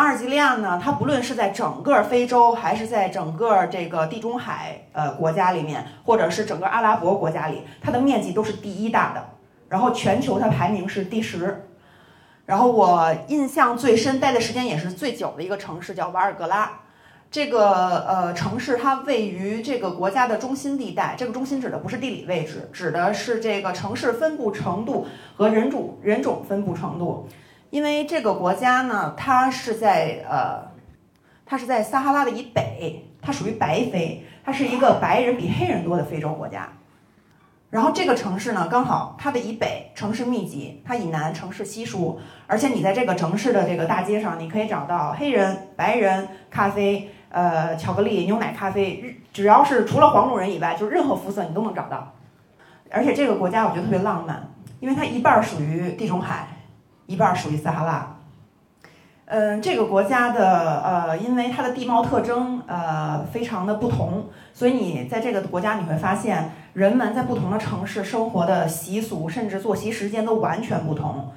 阿尔及利亚呢，它不论是在整个非洲，还是在整个这个地中海呃国家里面，或者是整个阿拉伯国家里，它的面积都是第一大的。然后全球它排名是第十。然后我印象最深、待的时间也是最久的一个城市叫瓦尔格拉。这个呃城市它位于这个国家的中心地带。这个中心指的不是地理位置，指的是这个城市分布程度和人种人种分布程度。因为这个国家呢，它是在呃，它是在撒哈拉的以北，它属于白非，它是一个白人比黑人多的非洲国家。然后这个城市呢，刚好它的以北城市密集，它以南城市稀疏，而且你在这个城市的这个大街上，你可以找到黑人、白人、咖啡、呃巧克力、牛奶咖啡，只要是除了黄种人以外，就是任何肤色你都能找到。而且这个国家我觉得特别浪漫，因为它一半属于地中海。一半属于撒哈拉，嗯，这个国家的呃，因为它的地貌特征呃非常的不同，所以你在这个国家你会发现，人们在不同的城市生活的习俗甚至作息时间都完全不同，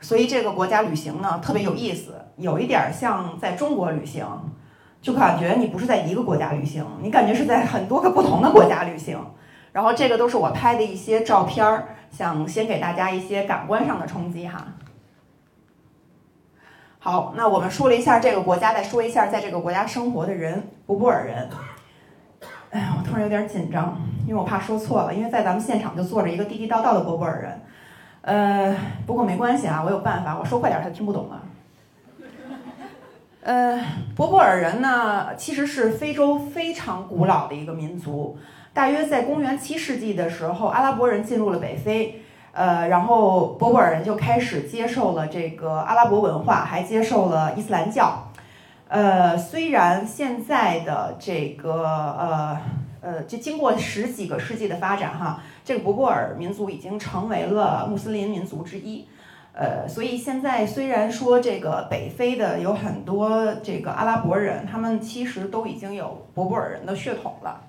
所以这个国家旅行呢特别有意思，有一点像在中国旅行，就感觉你不是在一个国家旅行，你感觉是在很多个不同的国家旅行。然后这个都是我拍的一些照片儿，想先给大家一些感官上的冲击哈。好，那我们说了一下这个国家，再说一下在这个国家生活的人——博波尔人。哎呀，我突然有点紧张，因为我怕说错了，因为在咱们现场就坐着一个地地道道的博波尔人。呃，不过没关系啊，我有办法，我说快点他听不懂了。呃，博波尔人呢，其实是非洲非常古老的一个民族，大约在公元七世纪的时候，阿拉伯人进入了北非。呃，然后博博尔人就开始接受了这个阿拉伯文化，还接受了伊斯兰教。呃，虽然现在的这个呃呃，就经过十几个世纪的发展哈，这个博博尔民族已经成为了穆斯林民族之一。呃，所以现在虽然说这个北非的有很多这个阿拉伯人，他们其实都已经有博博尔人的血统了。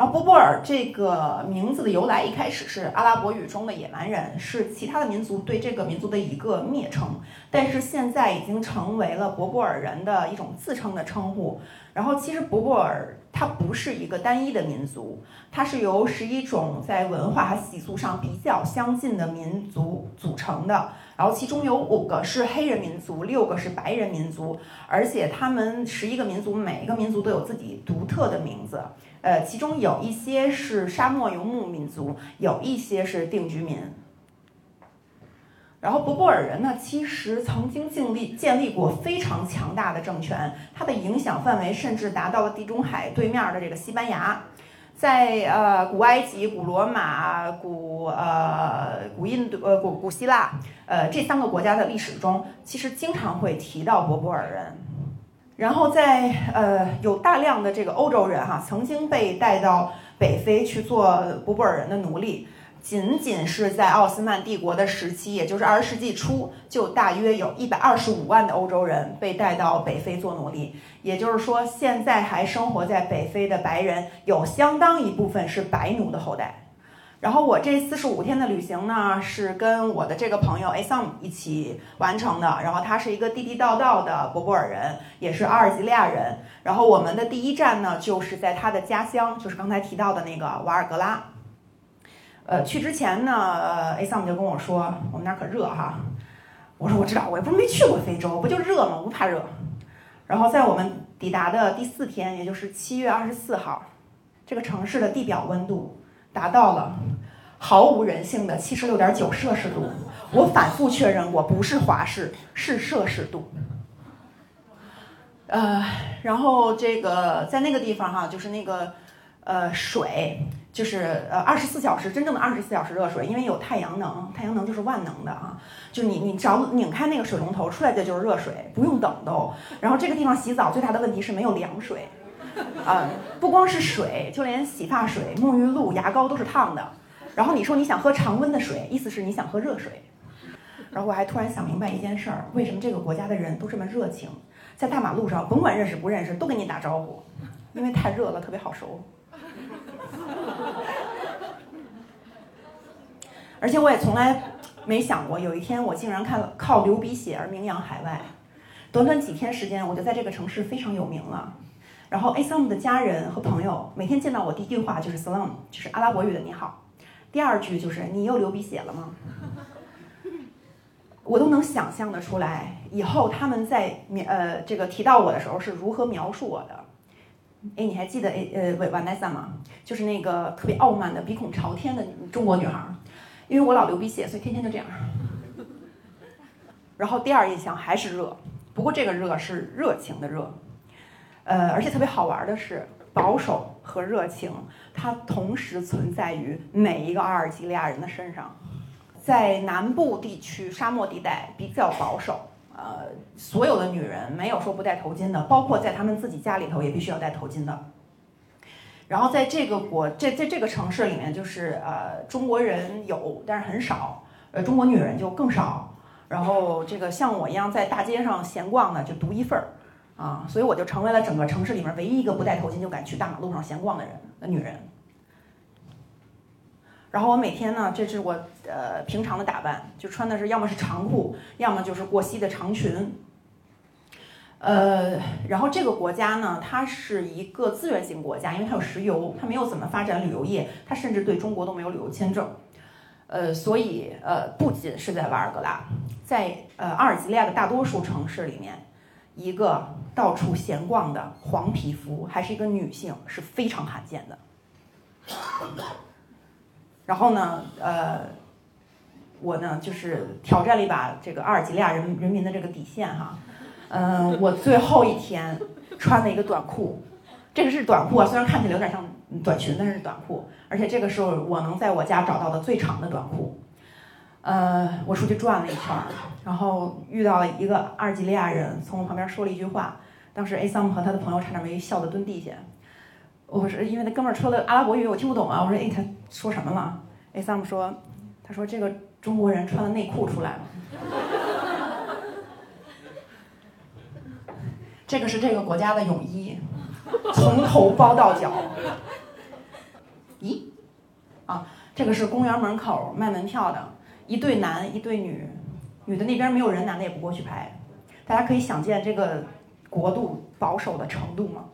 然后，波波尔这个名字的由来，一开始是阿拉伯语中的野蛮人，是其他的民族对这个民族的一个蔑称，但是现在已经成为了博波尔人的一种自称的称呼。然后，其实博波尔它不是一个单一的民族，它是由十一种在文化和习俗上比较相近的民族组成的。然后，其中有五个是黑人民族，六个是白人民族，而且他们十一个民族，每一个民族都有自己独特的名字。呃，其中有一些是沙漠游牧民族，有一些是定居民。然后，博布尔人呢，其实曾经建立建立过非常强大的政权，它的影响范围甚至达到了地中海对面的这个西班牙。在呃古埃及、古罗马、古呃古印度、呃古古希腊，呃这三个国家的历史中，其实经常会提到博波尔人。然后在呃有大量的这个欧洲人哈，曾经被带到北非去做博布尔人的奴隶。仅仅是在奥斯曼帝国的时期，也就是二十世纪初，就大约有一百二十五万的欧洲人被带到北非做奴隶。也就是说，现在还生活在北非的白人，有相当一部分是白奴的后代。然后我这四十五天的旅行呢，是跟我的这个朋友 Asam 一起完成的。然后他是一个地地道道的博博尔人，也是阿尔及利亚人。然后我们的第一站呢，就是在他的家乡，就是刚才提到的那个瓦尔格拉。呃，去之前呢，Asam 就跟我说，我们那儿可热哈。我说我知道，我也不是没去过非洲，不就热吗？不怕热。然后在我们抵达的第四天，也就是七月二十四号，这个城市的地表温度。达到了毫无人性的七十六点九摄氏度，我反复确认过，不是华氏，是摄氏度。呃，然后这个在那个地方哈，就是那个呃水，就是呃二十四小时真正的二十四小时热水，因为有太阳能，太阳能就是万能的啊，就你你只要拧开那个水龙头，出来的就是热水，不用等都。然后这个地方洗澡最大的问题是没有凉水。啊，不光是水，就连洗发水、沐浴露、牙膏都是烫的。然后你说你想喝常温的水，意思是你想喝热水。然后我还突然想明白一件事儿：为什么这个国家的人都这么热情？在大马路上，甭管认识不认识，都跟你打招呼，因为太热了，特别好熟。而且我也从来没想过有一天我竟然看靠流鼻血而名扬海外。短短几天时间，我就在这个城市非常有名了。然后 A Sam 的家人和朋友每天见到我第一句话就是 Salam，就是阿拉伯语的你好。第二句就是你又流鼻血了吗？我都能想象得出来，以后他们在描呃这个提到我的时候是如何描述我的。哎，你还记得哎呃瓦瓦奈萨吗？就是那个特别傲慢的、鼻孔朝天的中国女孩。因为我老流鼻血，所以天天就这样。然后第二印象还是热，不过这个热是热情的热。呃，而且特别好玩的是，保守和热情它同时存在于每一个阿尔及利亚人的身上。在南部地区沙漠地带比较保守，呃，所有的女人没有说不戴头巾的，包括在他们自己家里头也必须要戴头巾的。然后在这个国这在这个城市里面，就是呃中国人有，但是很少，呃中国女人就更少。然后这个像我一样在大街上闲逛的就独一份儿，啊，所以我就成为了整个城市里面唯一一个不戴头巾就敢去大马路上闲逛的人的女人。然后我每天呢，这是我呃平常的打扮，就穿的是要么是长裤，要么就是过膝的长裙。呃，然后这个国家呢，它是一个资源型国家，因为它有石油，它没有怎么发展旅游业，它甚至对中国都没有旅游签证。呃，所以呃，不仅是在瓦尔格拉，在呃阿尔及利亚的大多数城市里面，一个到处闲逛的黄皮肤，还是一个女性，是非常罕见的。然后呢，呃，我呢就是挑战了一把这个阿尔及利亚人人民的这个底线哈，嗯，我最后一天穿了一个短裤，这个是短裤啊，虽然看起来有点像短裙，但是短裤，而且这个是我能在我家找到的最长的短裤。呃，我出去转了一圈，然后遇到了一个阿尔及利亚人，从我旁边说了一句话，当时 A Sam 和他的朋友差点没笑得蹲地下。我是因为那哥们儿说的阿拉伯语，我听不懂啊。我说，哎，他说什么了？A Sam 说，他说这个中国人穿了内裤出来了。这个是这个国家的泳衣，从头包到脚。咦，啊，这个是公园门口卖门票的，一对男，一对女，女的那边没有人，男的也不过去拍。大家可以想见这个国度保守的程度吗？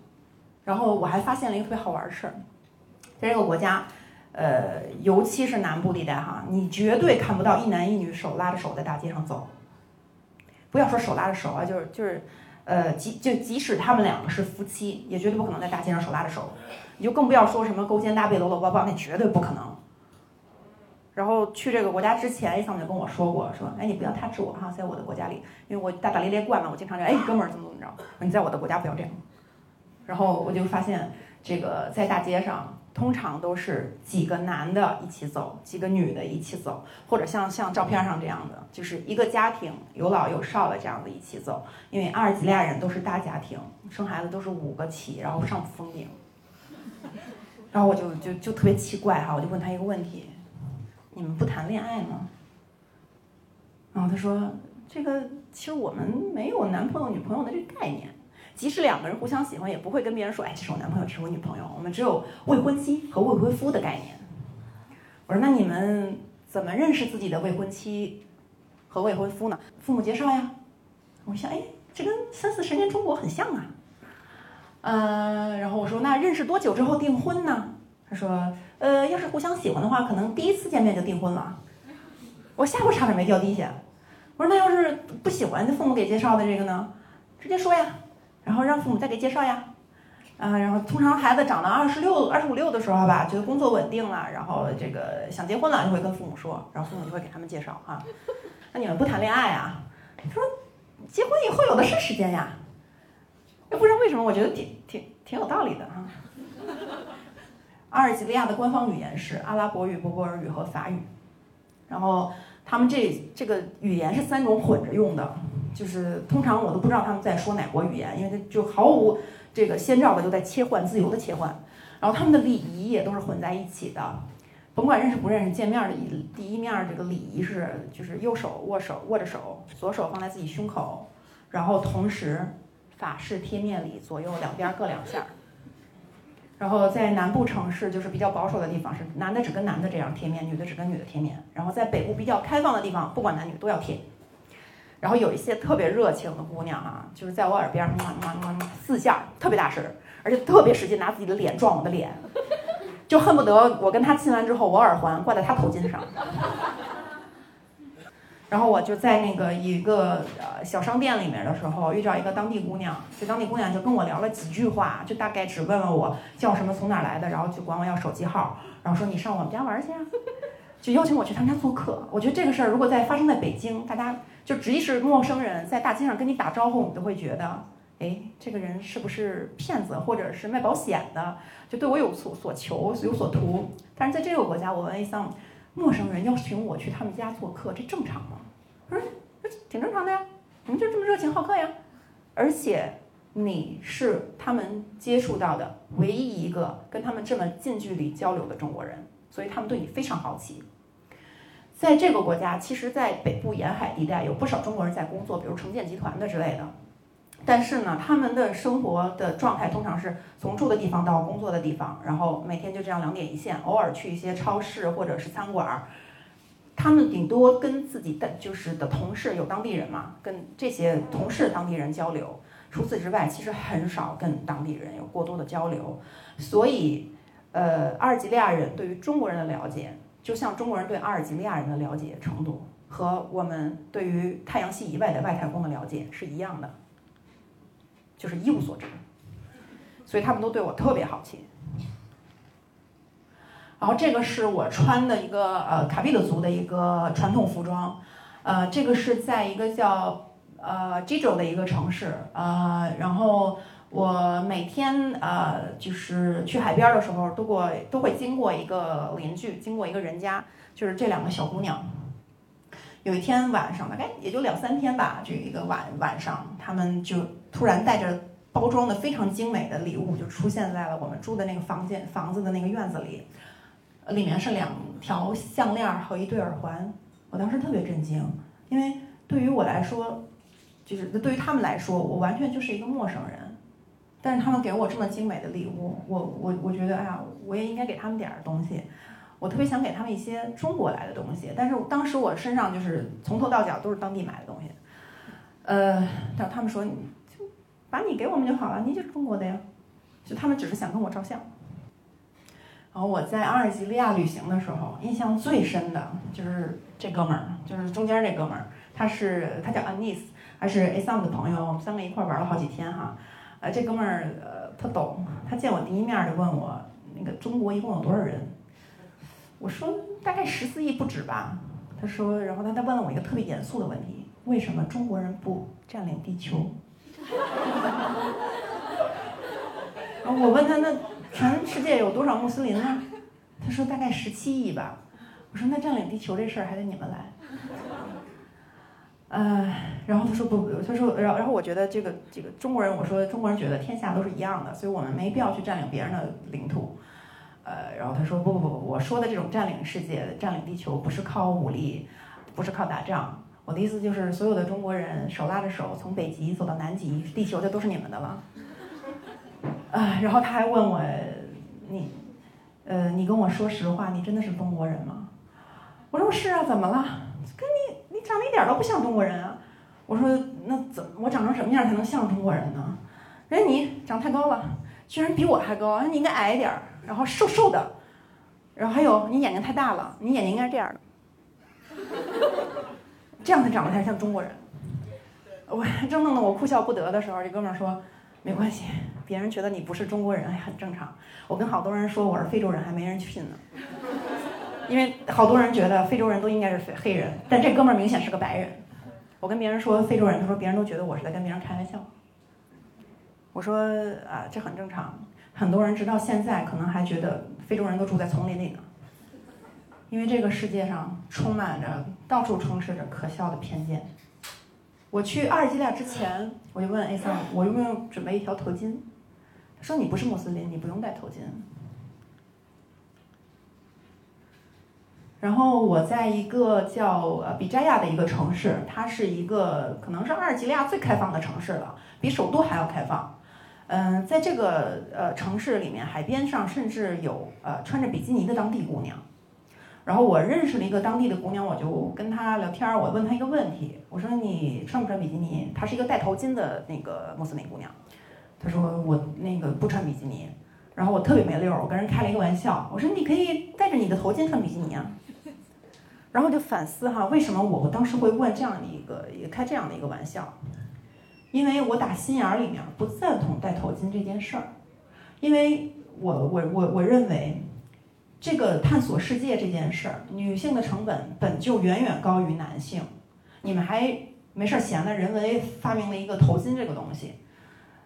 然后我还发现了一个特别好玩的事儿，在这个国家，呃，尤其是南部地带哈，你绝对看不到一男一女手拉着手在大街上走。不要说手拉着手啊，就是就是，呃，即就即使他们两个是夫妻，也绝对不可能在大街上手拉着手。你就更不要说什么勾肩搭背、搂搂抱抱，那绝对不可能。然后去这个国家之前，艾桑就跟我说过，说，哎，你不要他治我哈，在我的国家里，因为我大大咧咧惯了，我经常就，哎，哥们儿怎么怎么着，你在我的国家不要这样。然后我就发现，这个在大街上通常都是几个男的一起走，几个女的一起走，或者像像照片上这样的，就是一个家庭有老有少的这样子一起走。因为阿尔及利亚人都是大家庭，生孩子都是五个起，然后上封顶。然后我就就就特别奇怪哈，我就问他一个问题：你们不谈恋爱吗？然后他说：这个其实我们没有男朋友女朋友的这个概念。即使两个人互相喜欢，也不会跟别人说：“哎，这是我男朋友，这是我女朋友。”我们只有未婚妻和未婚夫的概念。我说：“那你们怎么认识自己的未婚妻和未婚夫呢？父母介绍呀。”我想：“哎，这跟三四十年中国很像啊。”呃，然后我说：“那认识多久之后订婚呢？”他说：“呃，要是互相喜欢的话，可能第一次见面就订婚了。”我下巴差点没掉地下。我说：“那要是不喜欢父母给介绍的这个呢？直接说呀。”然后让父母再给介绍呀，啊，然后通常孩子长到二十六、二十五六的时候吧，觉得工作稳定了，然后这个想结婚了，就会跟父母说，然后父母就会给他们介绍啊。那你们不谈恋爱啊？他说，结婚以后有的是时间呀。不知道为什么，我觉得挺挺挺有道理的哈。阿尔及利亚的官方语言是阿拉伯语、波波尔语和法语，然后他们这这个语言是三种混着用的。就是通常我都不知道他们在说哪国语言，因为他就毫无这个先兆的就在切换，自由的切换。然后他们的礼仪也都是混在一起的，甭管认识不认识，见面的一第一面这个礼仪是就是右手握手握着手，左手放在自己胸口，然后同时法式贴面礼，左右两边各两下。然后在南部城市就是比较保守的地方，是男的只跟男的这样贴面，女的只跟女的贴面。然后在北部比较开放的地方，不管男女都要贴。然后有一些特别热情的姑娘啊，就是在我耳边嘛嘛嘛嘛四下，特别大声，而且特别使劲拿自己的脸撞我的脸，就恨不得我跟她亲完之后，我耳环挂在她头巾上。然后我就在那个一个呃小商店里面的时候，遇到一个当地姑娘，这当地姑娘就跟我聊了几句话，就大概只问了我叫什么，从哪来的，然后就管我要手机号，然后说你上我们家玩去啊，就邀请我去他们家做客。我觉得这个事儿如果在发生在北京，大家就即使陌生人在大街上跟你打招呼，你都会觉得，哎，这个人是不是骗子，或者是卖保险的，就对我有所所求，有所图。但是在这个国家，我问 A 桑。陌生人邀请我去他们家做客，这正常吗？他说这挺正常的呀，你们就这么热情好客呀。而且你是他们接触到的唯一一个跟他们这么近距离交流的中国人，所以他们对你非常好奇。在这个国家，其实，在北部沿海地带有不少中国人在工作，比如城建集团的之类的。但是呢，他们的生活的状态通常是从住的地方到工作的地方，然后每天就这样两点一线，偶尔去一些超市或者是餐馆儿。他们顶多跟自己的就是的同事有当地人嘛，跟这些同事当地人交流。除此之外，其实很少跟当地人有过多的交流。所以，呃，阿尔及利亚人对于中国人的了解，就像中国人对阿尔及利亚人的了解程度，和我们对于太阳系以外的外太空的了解是一样的。就是一无所知，所以他们都对我特别好奇。然后这个是我穿的一个呃卡比的族的一个传统服装，呃，这个是在一个叫呃 g i o 的一个城市，呃，然后我每天呃就是去海边的时候，都过都会经过一个邻居，经过一个人家，就是这两个小姑娘。有一天晚上，大概也就两三天吧，这一个晚晚上，他们就。突然带着包装的非常精美的礼物就出现在了我们住的那个房间房子的那个院子里，里面是两条项链和一对耳环。我当时特别震惊，因为对于我来说，就是对于他们来说，我完全就是一个陌生人。但是他们给我这么精美的礼物，我我我觉得，哎呀，我也应该给他们点儿东西。我特别想给他们一些中国来的东西，但是当时我身上就是从头到脚都是当地买的东西。呃，但他们说。就把你给我们就好了，你就是中国的呀，就他们只是想跟我照相。然后我在阿尔及利亚旅行的时候，印象最深的就是这哥们儿，就是中间这哥们儿，他是他叫 Anis，还是 Asam 的朋友，我们三个一块玩了好几天哈。呃，这哥们儿呃他懂，他见我第一面就问我那个中国一共有多少人？我说大概十四亿不止吧。他说，然后他他问了我一个特别严肃的问题：为什么中国人不占领地球？然后我问他，那全世界有多少穆斯林呢？他说大概十七亿吧。我说那占领地球这事儿还得你们来。呃，然后他说不不，他说，然后然后我觉得这个这个中国人，我说中国人觉得天下都是一样的，所以我们没必要去占领别人的领土。呃，然后他说不不不，我说的这种占领世界、占领地球，不是靠武力，不是靠打仗。我的意思就是，所有的中国人手拉着手从北极走到南极，地球就都是你们的了。啊，然后他还问我，你，呃，你跟我说实话，你真的是中国人吗？我说是啊，怎么了？跟你，你长得一点都不像中国人啊。我说那怎，我长成什么样才能像中国人呢？人你长太高了，居然比我还高，你应该矮一点，然后瘦瘦的，然后还有你眼睛太大了，你眼睛应该是这样的。这样才长得才像中国人。我正弄得我哭笑不得的时候，这哥们儿说：“没关系，别人觉得你不是中国人也很正常。”我跟好多人说我是非洲人，还没人信呢。因为好多人觉得非洲人都应该是黑人，但这哥们儿明显是个白人。我跟别人说非洲人，他说别人都觉得我是在跟别人开玩笑。我说啊，这很正常。很多人直到现在可能还觉得非洲人都住在丛林里呢。因为这个世界上充满着，到处充斥着可笑的偏见。我去阿尔及利亚之前，我就问 A 三，我有没有准备一条头巾？他说你不是穆斯林，你不用戴头巾。然后我在一个叫呃比扎亚的一个城市，它是一个可能是阿尔及利亚最开放的城市了，比首都还要开放。嗯，在这个呃城市里面，海边上甚至有呃穿着比基尼的当地姑娘。然后我认识了一个当地的姑娘，我就跟她聊天儿，我问她一个问题，我说你穿不穿比基尼？她是一个戴头巾的那个穆斯林姑娘，她说我那个不穿比基尼。然后我特别没溜儿，我跟人开了一个玩笑，我说你可以戴着你的头巾穿比基尼啊。然后我就反思哈，为什么我当时会问这样的一个也开这样的一个玩笑？因为我打心眼儿里面不赞同戴头巾这件事儿，因为我我我我认为，这个探索世界这件事儿，女性的成本本就远远高于男性。你们还没事儿闲的，人为发明了一个头巾这个东西，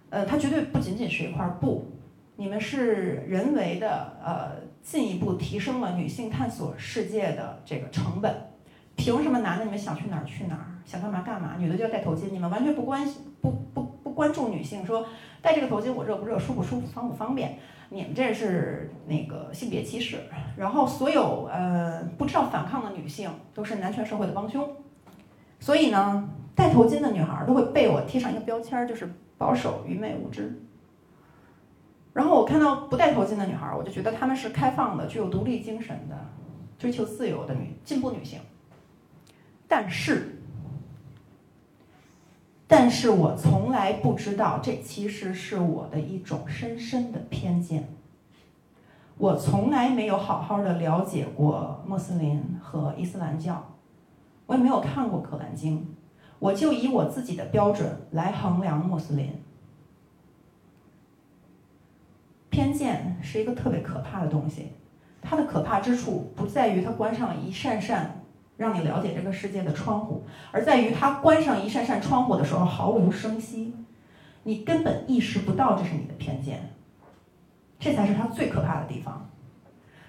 呃，它绝对不仅仅是一块布，你们是人为的呃进一步提升了女性探索世界的这个成本。凭什么男的你们想去哪儿去哪儿，想干嘛干嘛，女的就要戴头巾，你们完全不关心。不不不关注女性，说戴这个头巾我热不热，舒不舒服，方不方便？你们这是那个性别歧视。然后所有呃不知道反抗的女性都是男权社会的帮凶。所以呢，戴头巾的女孩都会被我贴上一个标签，就是保守、愚昧、无知。然后我看到不戴头巾的女孩，我就觉得她们是开放的、具有独立精神的、追求自由的女进步女性。但是。但是我从来不知道，这其实是我的一种深深的偏见。我从来没有好好的了解过穆斯林和伊斯兰教，我也没有看过《可兰经》，我就以我自己的标准来衡量穆斯林。偏见是一个特别可怕的东西，它的可怕之处不在于它关上了一扇扇。让你了解这个世界的窗户，而在于它关上一扇扇窗户的时候毫无声息，你根本意识不到这是你的偏见，这才是它最可怕的地方。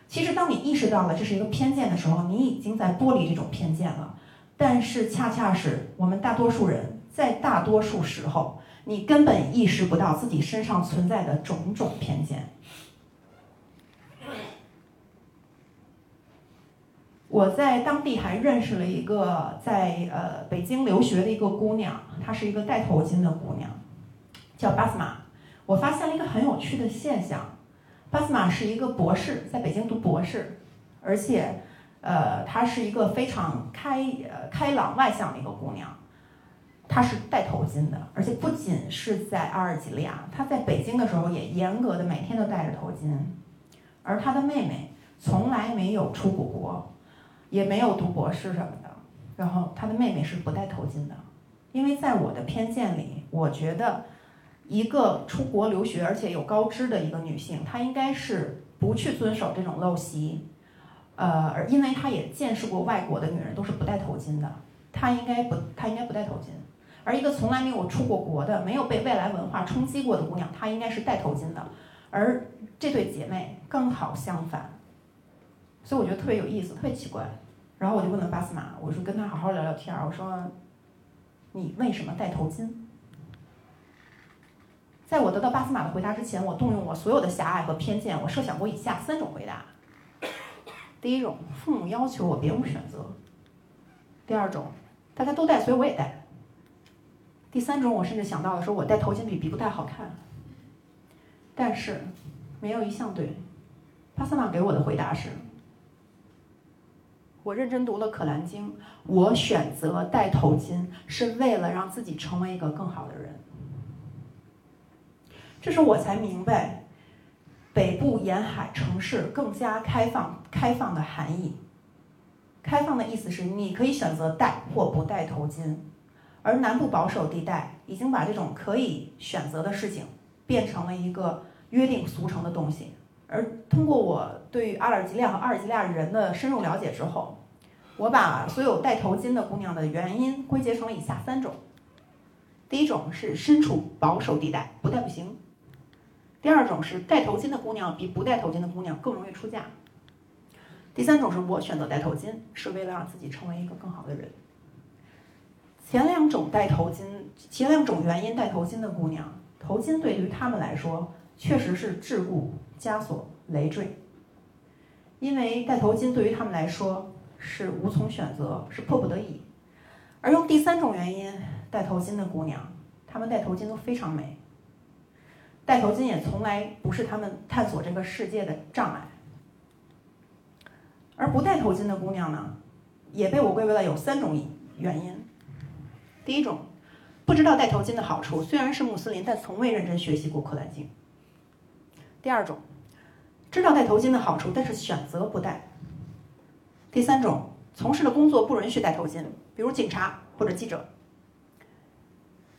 其实，当你意识到了这是一个偏见的时候，你已经在剥离这种偏见了。但是，恰恰是我们大多数人在大多数时候，你根本意识不到自己身上存在的种种偏见。我在当地还认识了一个在呃北京留学的一个姑娘，她是一个戴头巾的姑娘，叫巴斯玛。我发现了一个很有趣的现象，巴斯玛是一个博士，在北京读博士，而且呃她是一个非常开呃开朗外向的一个姑娘，她是戴头巾的，而且不仅是在阿尔及利亚，她在北京的时候也严格的每天都戴着头巾，而她的妹妹从来没有出过国。也没有读博士什么的，然后他的妹妹是不戴头巾的，因为在我的偏见里，我觉得一个出国留学而且有高知的一个女性，她应该是不去遵守这种陋习，呃，因为她也见识过外国的女人都是不戴头巾的，她应该不，她应该不戴头巾，而一个从来没有出过国的、没有被外来文化冲击过的姑娘，她应该是戴头巾的，而这对姐妹刚好相反。所以我觉得特别有意思，特别奇怪。然后我就问了巴斯玛，我说跟她好好聊聊天儿。我说，你为什么戴头巾？在我得到巴斯玛的回答之前，我动用我所有的狭隘和偏见，我设想过以下三种回答：第一种，父母要求我别无选择；第二种，大家都戴，所以我也戴；第三种，我甚至想到了说我戴头巾比比不戴好看。但是，没有一项对。巴斯马给我的回答是。我认真读了《可兰经》，我选择戴头巾是为了让自己成为一个更好的人。这时我才明白，北部沿海城市更加开放、开放的含义。开放的意思是你可以选择戴或不戴头巾，而南部保守地带已经把这种可以选择的事情变成了一个约定俗成的东西。而通过我对阿尔及利亚和阿尔及利亚人的深入了解之后，我把所有戴头巾的姑娘的原因归结成了以下三种：第一种是身处保守地带，不戴不行；第二种是戴头巾的姑娘比不戴头巾的姑娘更容易出嫁；第三种是我选择戴头巾是为了让自己成为一个更好的人。前两种戴头巾，前两种原因戴头巾的姑娘，头巾对于她们来说确实是桎梏。枷锁累赘，因为戴头巾对于他们来说是无从选择，是迫不得已。而用第三种原因戴头巾的姑娘，她们戴头巾都非常美。戴头巾也从来不是他们探索这个世界的障碍。而不戴头巾的姑娘呢，也被我归为了有三种原因。第一种，不知道戴头巾的好处，虽然是穆斯林，但从未认真学习过《可兰经》。第二种，知道戴头巾的好处，但是选择不戴。第三种，从事的工作不允许戴头巾，比如警察或者记者。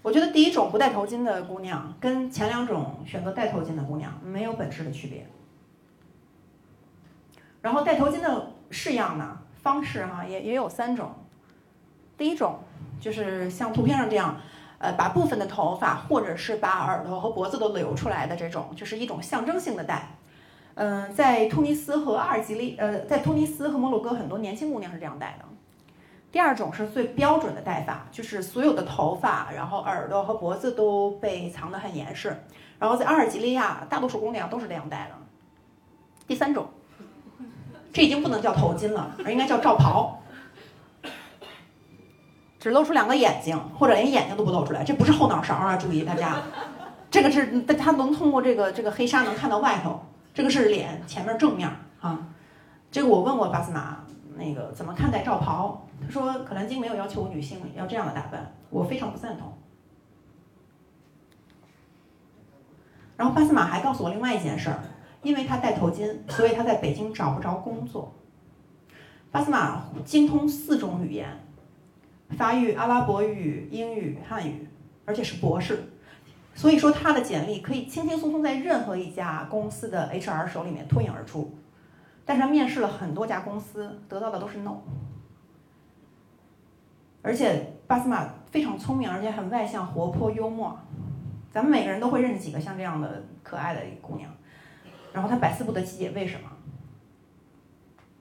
我觉得第一种不戴头巾的姑娘，跟前两种选择戴头巾的姑娘没有本质的区别。然后戴头巾的式样呢，方式哈也也有三种。第一种就是像图片上这样，呃，把部分的头发或者是把耳朵和脖子都留出来的这种，就是一种象征性的戴。嗯，在突尼斯和阿尔及利，呃，在突尼斯和摩洛哥，很多年轻姑娘是这样戴的。第二种是最标准的戴法，就是所有的头发，然后耳朵和脖子都被藏得很严实。然后在阿尔及利亚，大多数姑娘都是这样戴的。第三种，这已经不能叫头巾了，而应该叫罩袍，只露出两个眼睛，或者连眼睛都不露出来。这不是后脑勺啊，注意大家，这个是它能通过这个这个黑纱能看到外头。这个是脸前面正面啊，这个我问过巴斯马，那个怎么看待罩袍？他说《可兰经》没有要求女性要这样的打扮，我非常不赞同。然后巴斯马还告诉我另外一件事儿，因为他戴头巾，所以他在北京找不着工作。巴斯马精通四种语言：法语、阿拉伯语、英语、汉语，而且是博士。所以说，他的简历可以轻轻松松在任何一家公司的 HR 手里面脱颖而出。但是他面试了很多家公司，得到的都是 no。而且巴斯马非常聪明，而且很外向、活泼、幽默。咱们每个人都会认识几个像这样的可爱的姑娘。然后他百思不得其解，为什么？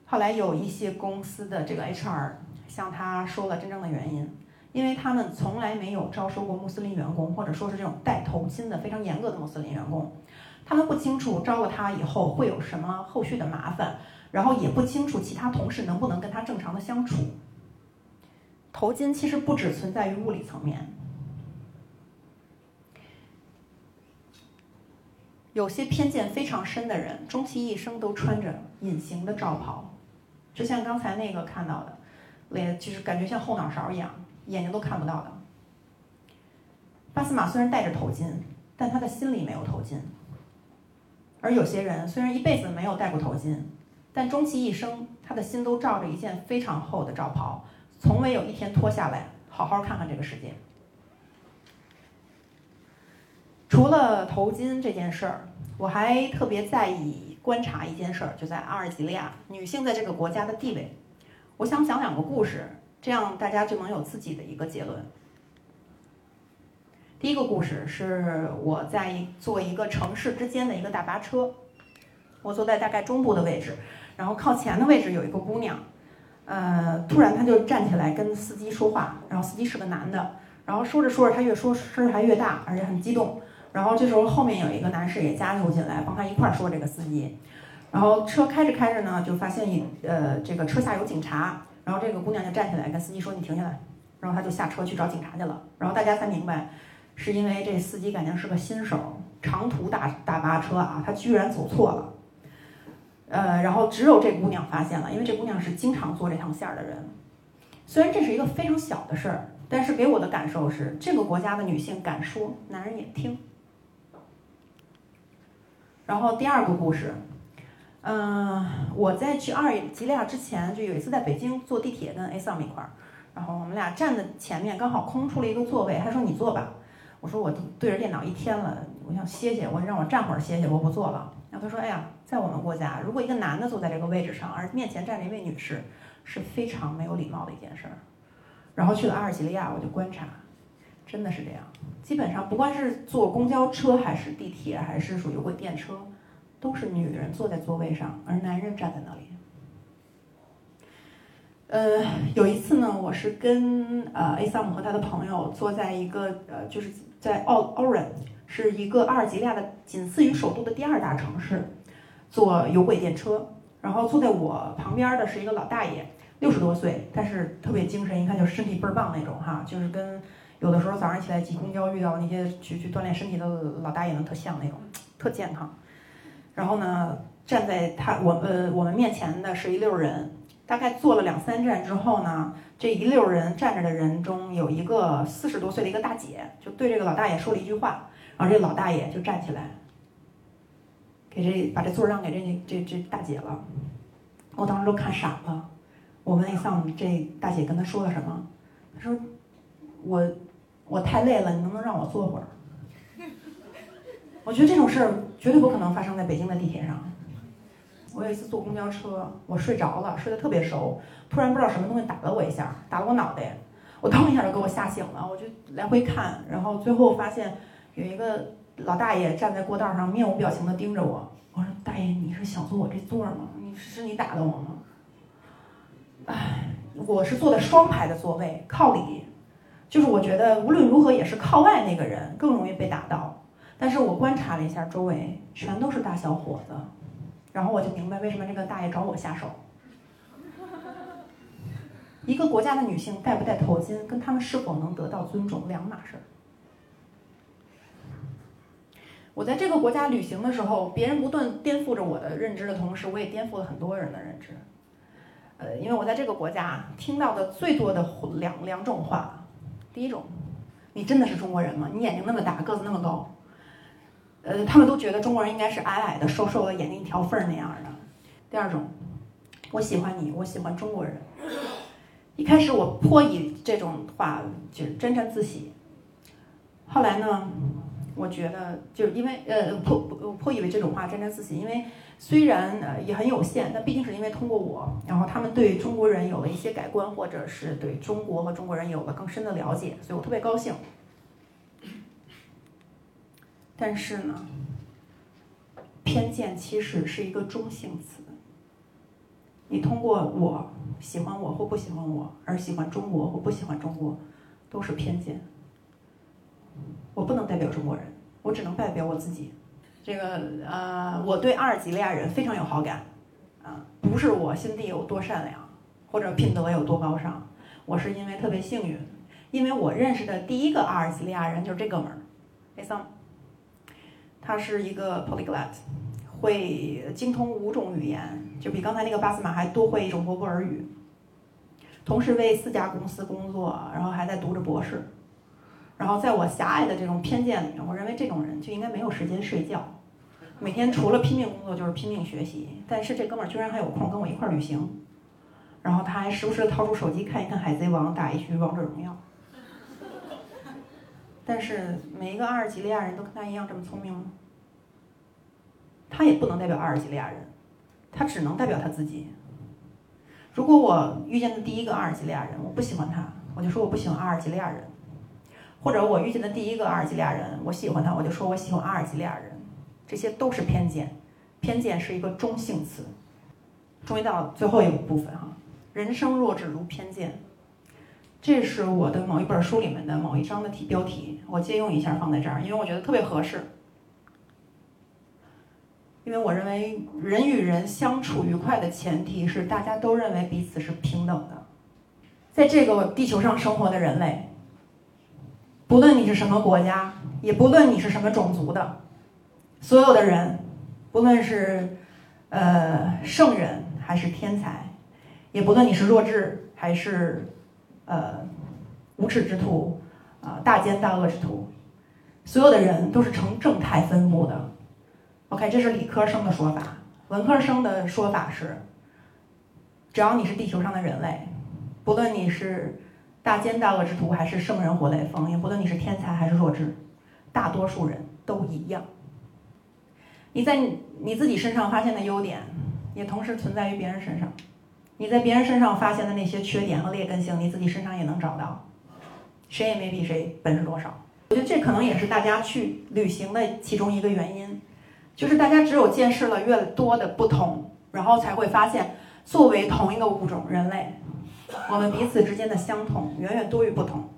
后来有一些公司的这个 HR 向他说了真正的原因。因为他们从来没有招收过穆斯林员工，或者说是这种戴头巾的非常严格的穆斯林员工，他们不清楚招了他以后会有什么后续的麻烦，然后也不清楚其他同事能不能跟他正常的相处。头巾其实不只存在于物理层面，有些偏见非常深的人，终其一生都穿着隐形的罩袍，就像刚才那个看到的，脸就是感觉像后脑勺一样。眼睛都看不到的。巴斯马虽然戴着头巾，但他的心里没有头巾。而有些人虽然一辈子没有戴过头巾，但终其一生，他的心都罩着一件非常厚的罩袍，从未有一天脱下来好好看看这个世界。除了头巾这件事儿，我还特别在意观察一件事儿，就在阿尔及利亚，女性在这个国家的地位。我想讲两个故事。这样大家就能有自己的一个结论。第一个故事是我在坐一个城市之间的一个大巴车，我坐在大概中部的位置，然后靠前的位置有一个姑娘，呃，突然她就站起来跟司机说话，然后司机是个男的，然后说着说着她越说声还越大，而且很激动，然后这时候后面有一个男士也加入进来帮他一块儿说这个司机，然后车开着开着呢，就发现一呃这个车下有警察。然后这个姑娘就站起来跟司机说：“你停下来。”然后她就下车去找警察去了。然后大家才明白，是因为这司机感觉是个新手，长途大大巴车啊，他居然走错了。呃，然后只有这姑娘发现了，因为这姑娘是经常坐这趟线儿的人。虽然这是一个非常小的事儿，但是给我的感受是，这个国家的女性敢说，男人也听。然后第二个故事。嗯，我在去阿尔及利亚之前，就有一次在北京坐地铁跟 A 桑一块儿，然后我们俩站的前面刚好空出了一个座位，他说你坐吧，我说我对着电脑一天了，我想歇歇，我让我站会儿歇歇，我不坐了。然后他说，哎呀，在我们国家，如果一个男的坐在这个位置上，而面前站着一位女士，是非常没有礼貌的一件事儿。然后去了阿尔及利亚，我就观察，真的是这样，基本上不管是坐公交车还是地铁，还是属于过电车。都是女人坐在座位上，而男人站在那里。呃，有一次呢，我是跟呃 A 萨姆和他的朋友坐在一个呃，就是在奥奥伦，是一个阿尔及利亚的仅次于首都的第二大城市，坐有轨电车。然后坐在我旁边的是一个老大爷，六十多岁，但是特别精神，一看就是身体倍儿棒那种哈，就是跟有的时候早上起来挤公交遇到那些去去锻炼身体的老大爷们，特像那种，特健康。然后呢，站在他我呃我们面前的是一溜人，大概坐了两三站之后呢，这一溜人站着的人中有一个四十多岁的一个大姐，就对这个老大爷说了一句话，然后这老大爷就站起来，给这把这座让给这这这大姐了。我当时都看傻了。我问 A 桑这大姐跟他说了什么？他说我我太累了，你能不能让我坐会儿？我觉得这种事儿绝对不可能发生在北京的地铁上。我有一次坐公交车，我睡着了，睡得特别熟，突然不知道什么东西打了我一下，打了我脑袋，我当一下就给我吓醒了，我就来回看，然后最后发现有一个老大爷站在过道上，面无表情地盯着我。我说：“大爷，你是想坐我这座吗？你是你打的我吗？”唉，我是坐的双排的座位，靠里，就是我觉得无论如何也是靠外那个人更容易被打到。但是我观察了一下周围，全都是大小伙子，然后我就明白为什么这个大爷找我下手。一个国家的女性戴不戴头巾，跟她们是否能得到尊重两码事儿。我在这个国家旅行的时候，别人不断颠覆着我的认知的同时，我也颠覆了很多人的认知。呃，因为我在这个国家听到的最多的两两种话，第一种，你真的是中国人吗？你眼睛那么大，个子那么高。呃，他们都觉得中国人应该是矮矮的、瘦瘦的，眼睛一条缝儿那样的。第二种，我喜欢你，我喜欢中国人。一开始我颇以这种话就沾沾自喜，后来呢，我觉得就是因为呃颇颇以为这种话沾沾自喜，因为虽然呃也很有限，但毕竟是因为通过我，然后他们对中国人有了一些改观，或者是对中国和中国人有了更深的了解，所以我特别高兴。但是呢，偏见其实是一个中性词。你通过我喜欢我或不喜欢我而喜欢中国或不喜欢中国，都是偏见。我不能代表中国人，我只能代表我自己。这个呃，我对阿尔及利亚人非常有好感，啊，不是我心地有多善良，或者品德有多高尚，我是因为特别幸运，因为我认识的第一个阿尔及利亚人就是这哥们儿，艾桑。他是一个 polyglot，会精通五种语言，就比刚才那个巴斯马还多会一种博布尔语。同时为四家公司工作，然后还在读着博士。然后在我狭隘的这种偏见里面，我认为这种人就应该没有时间睡觉，每天除了拼命工作就是拼命学习。但是这哥们儿居然还有空跟我一块儿旅行，然后他还时不时掏出手机看一看《海贼王》，打一局《王者荣耀》。但是每一个阿尔及利亚人都跟他一样这么聪明吗？他也不能代表阿尔及利亚人，他只能代表他自己。如果我遇见的第一个阿尔及利亚人，我不喜欢他，我就说我不喜欢阿尔及利亚人；或者我遇见的第一个阿尔及利亚人，我喜欢他，我就说我喜欢阿尔及利亚人。这些都是偏见，偏见是一个中性词。终于到最后一个部分哈，人生若只如偏见。这是我的某一本书里面的某一章的题标题，我借用一下放在这儿，因为我觉得特别合适。因为我认为人与人相处愉快的前提是大家都认为彼此是平等的。在这个地球上生活的人类，不论你是什么国家，也不论你是什么种族的，所有的人，不论是呃圣人还是天才，也不论你是弱智还是。呃，无耻之徒，啊，大奸大恶之徒，所有的人都是呈正态分布的。OK，这是理科生的说法。文科生的说法是，只要你是地球上的人类，不论你是大奸大恶之徒还是圣人活雷锋，也不论你是天才还是弱智，大多数人都一样。你在你自己身上发现的优点，也同时存在于别人身上。你在别人身上发现的那些缺点和劣根性，你自己身上也能找到。谁也没比谁本事多少。我觉得这可能也是大家去旅行的其中一个原因，就是大家只有见识了越多的不同，然后才会发现，作为同一个物种人类，我们彼此之间的相同远远多于不同。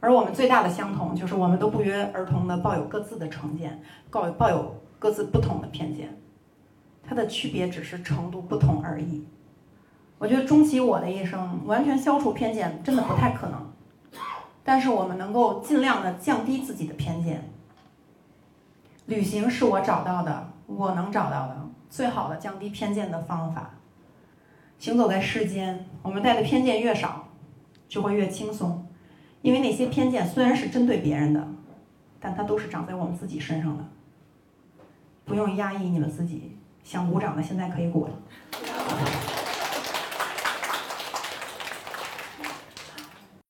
而我们最大的相同，就是我们都不约而同的抱有各自的成见，抱抱有各自不同的偏见，它的区别只是程度不同而已。我觉得终其我的一生，完全消除偏见真的不太可能。但是我们能够尽量的降低自己的偏见。旅行是我找到的，我能找到的最好的降低偏见的方法。行走在世间，我们带的偏见越少，就会越轻松，因为那些偏见虽然是针对别人的，但它都是长在我们自己身上的。不用压抑你们自己，想鼓掌的现在可以鼓了。